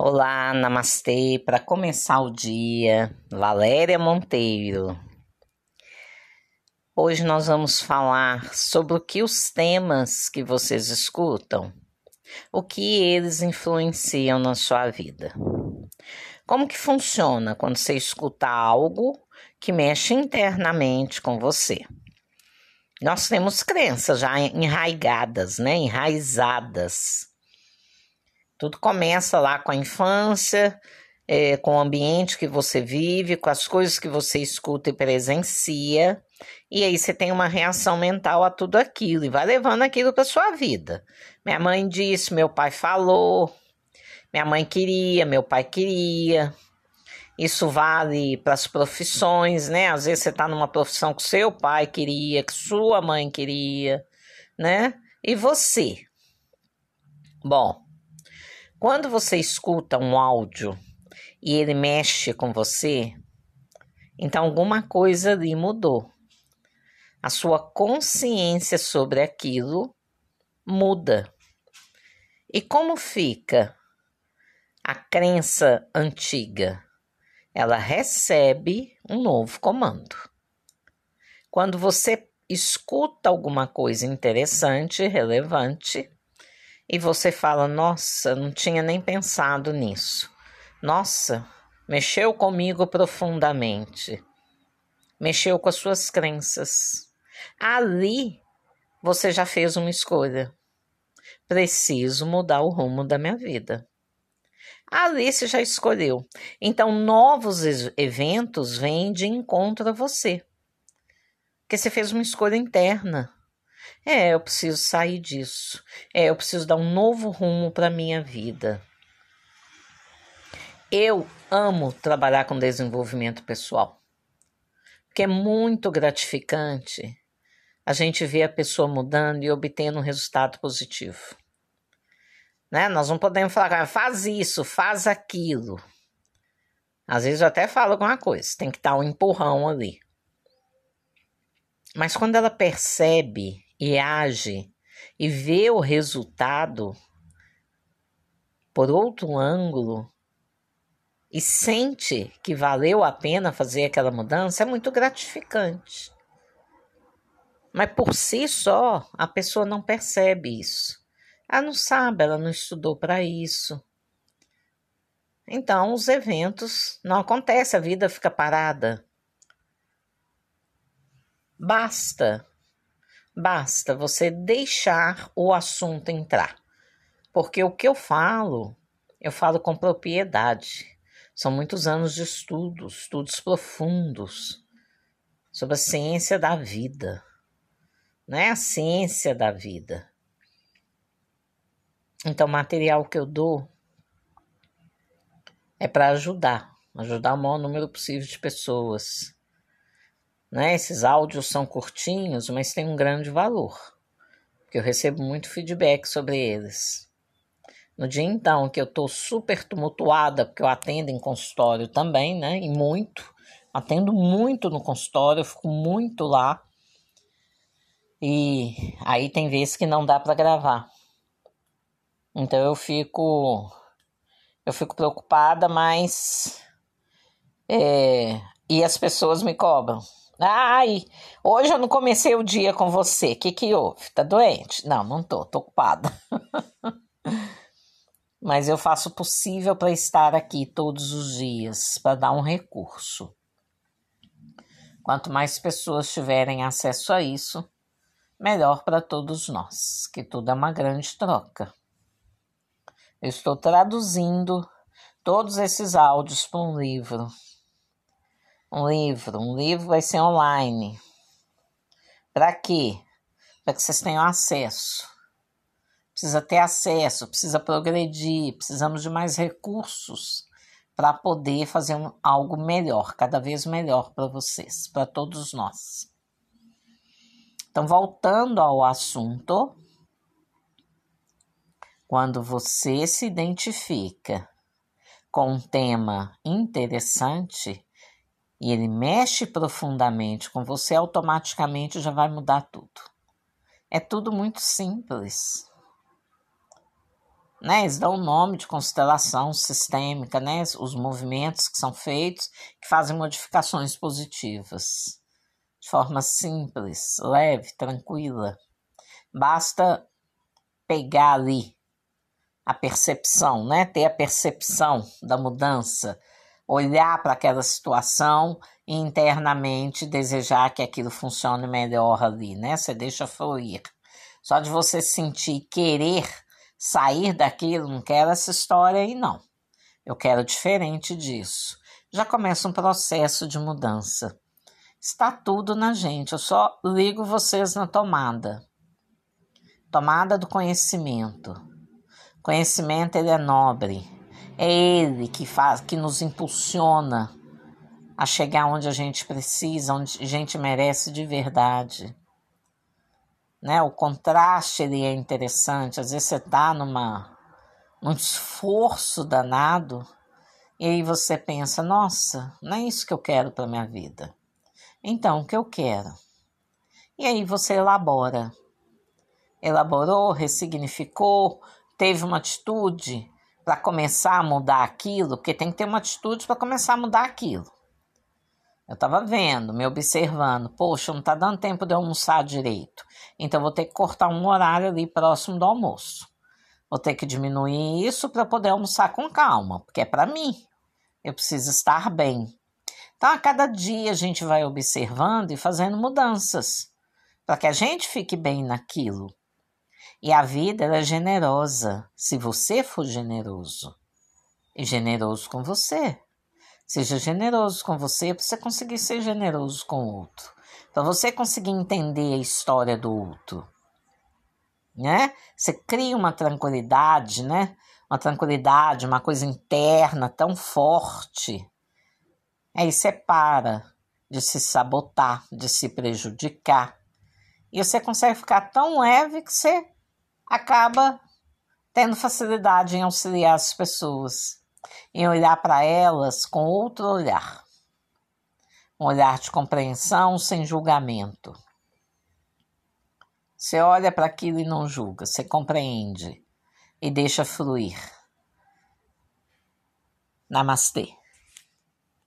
Olá, namastê. Para começar o dia, Valéria Monteiro. Hoje nós vamos falar sobre o que os temas que vocês escutam, o que eles influenciam na sua vida. Como que funciona quando você escuta algo que mexe internamente com você? Nós temos crenças já enraigadas, né? Enraizadas. Tudo começa lá com a infância, é, com o ambiente que você vive, com as coisas que você escuta e presencia. E aí você tem uma reação mental a tudo aquilo e vai levando aquilo para sua vida. Minha mãe disse, meu pai falou, minha mãe queria, meu pai queria. Isso vale para as profissões, né? Às vezes você está numa profissão que seu pai queria, que sua mãe queria, né? E você? Bom, quando você escuta um áudio e ele mexe com você, então alguma coisa ali mudou. A sua consciência sobre aquilo muda. E como fica a crença antiga? ela recebe um novo comando. Quando você escuta alguma coisa interessante, relevante, e você fala: Nossa, não tinha nem pensado nisso. Nossa, mexeu comigo profundamente. Mexeu com as suas crenças. Ali você já fez uma escolha. Preciso mudar o rumo da minha vida. A Alice já escolheu. Então, novos eventos vêm de encontro a você. Porque você fez uma escolha interna. É, eu preciso sair disso. É, eu preciso dar um novo rumo para minha vida. Eu amo trabalhar com desenvolvimento pessoal. Porque é muito gratificante a gente ver a pessoa mudando e obtendo um resultado positivo. Né? Nós não podemos falar, faz isso, faz aquilo. Às vezes eu até falo alguma coisa, tem que estar um empurrão ali. Mas quando ela percebe e age e vê o resultado por outro ângulo e sente que valeu a pena fazer aquela mudança, é muito gratificante. Mas por si só, a pessoa não percebe isso. Ela não sabe, ela não estudou para isso. Então, os eventos não acontecem, a vida fica parada. Basta, basta você deixar o assunto entrar. Porque o que eu falo, eu falo com propriedade. São muitos anos de estudos, estudos profundos sobre a ciência da vida. Não é a ciência da vida. Então, o material que eu dou é para ajudar, ajudar o maior número possível de pessoas. Né? Esses áudios são curtinhos, mas têm um grande valor, porque eu recebo muito feedback sobre eles. No dia então que eu estou super tumultuada, porque eu atendo em consultório também, né? E muito, atendo muito no consultório, eu fico muito lá. E aí tem vezes que não dá para gravar. Então eu fico eu fico preocupada, mas é, e as pessoas me cobram. Ai, hoje eu não comecei o dia com você. O que que houve? Tá doente? Não, não tô, tô ocupada. Mas eu faço o possível para estar aqui todos os dias, para dar um recurso. Quanto mais pessoas tiverem acesso a isso, melhor para todos nós, que tudo é uma grande troca. Eu estou traduzindo todos esses áudios para um livro. Um livro. Um livro vai ser online. Para quê? Para que vocês tenham acesso. Precisa ter acesso, precisa progredir, precisamos de mais recursos para poder fazer um, algo melhor, cada vez melhor para vocês, para todos nós. Então, voltando ao assunto, quando você se identifica com um tema interessante e ele mexe profundamente com você, automaticamente já vai mudar tudo. É tudo muito simples. né? Eles dão o nome de constelação sistêmica, né? Os movimentos que são feitos que fazem modificações positivas. De forma simples, leve, tranquila. Basta pegar ali a percepção, né? Ter a percepção da mudança, olhar para aquela situação e internamente desejar que aquilo funcione melhor ali, né? Você deixa fluir. Só de você sentir querer sair daquilo, não quero essa história aí, não. Eu quero diferente disso. Já começa um processo de mudança. Está tudo na gente, eu só ligo vocês na tomada. Tomada do conhecimento. Conhecimento ele é nobre. É ele que faz, que nos impulsiona a chegar onde a gente precisa, onde a gente merece de verdade né? O contraste ele é interessante. Às vezes você está numa num esforço danado e aí você pensa, nossa, não é isso que eu quero para minha vida. Então, o que eu quero? E aí você elabora. Elaborou, ressignificou, teve uma atitude para começar a mudar aquilo, porque tem que ter uma atitude para começar a mudar aquilo. Eu estava vendo, me observando, poxa, não está dando tempo de almoçar direito. Então vou ter que cortar um horário ali próximo do almoço. Vou ter que diminuir isso para poder almoçar com calma, porque é para mim. Eu preciso estar bem. Então a cada dia a gente vai observando e fazendo mudanças para que a gente fique bem naquilo. E a vida é generosa, se você for generoso. E generoso com você. Seja generoso com você para você conseguir ser generoso com o outro. Para você conseguir entender a história do outro. Né? Você cria uma tranquilidade, né? Uma tranquilidade, uma coisa interna tão forte. Aí você para de se sabotar, de se prejudicar. E você consegue ficar tão leve que você acaba tendo facilidade em auxiliar as pessoas em olhar para elas com outro olhar. Um olhar de compreensão sem julgamento. Você olha para aquilo e não julga, você compreende e deixa fluir. Namastê.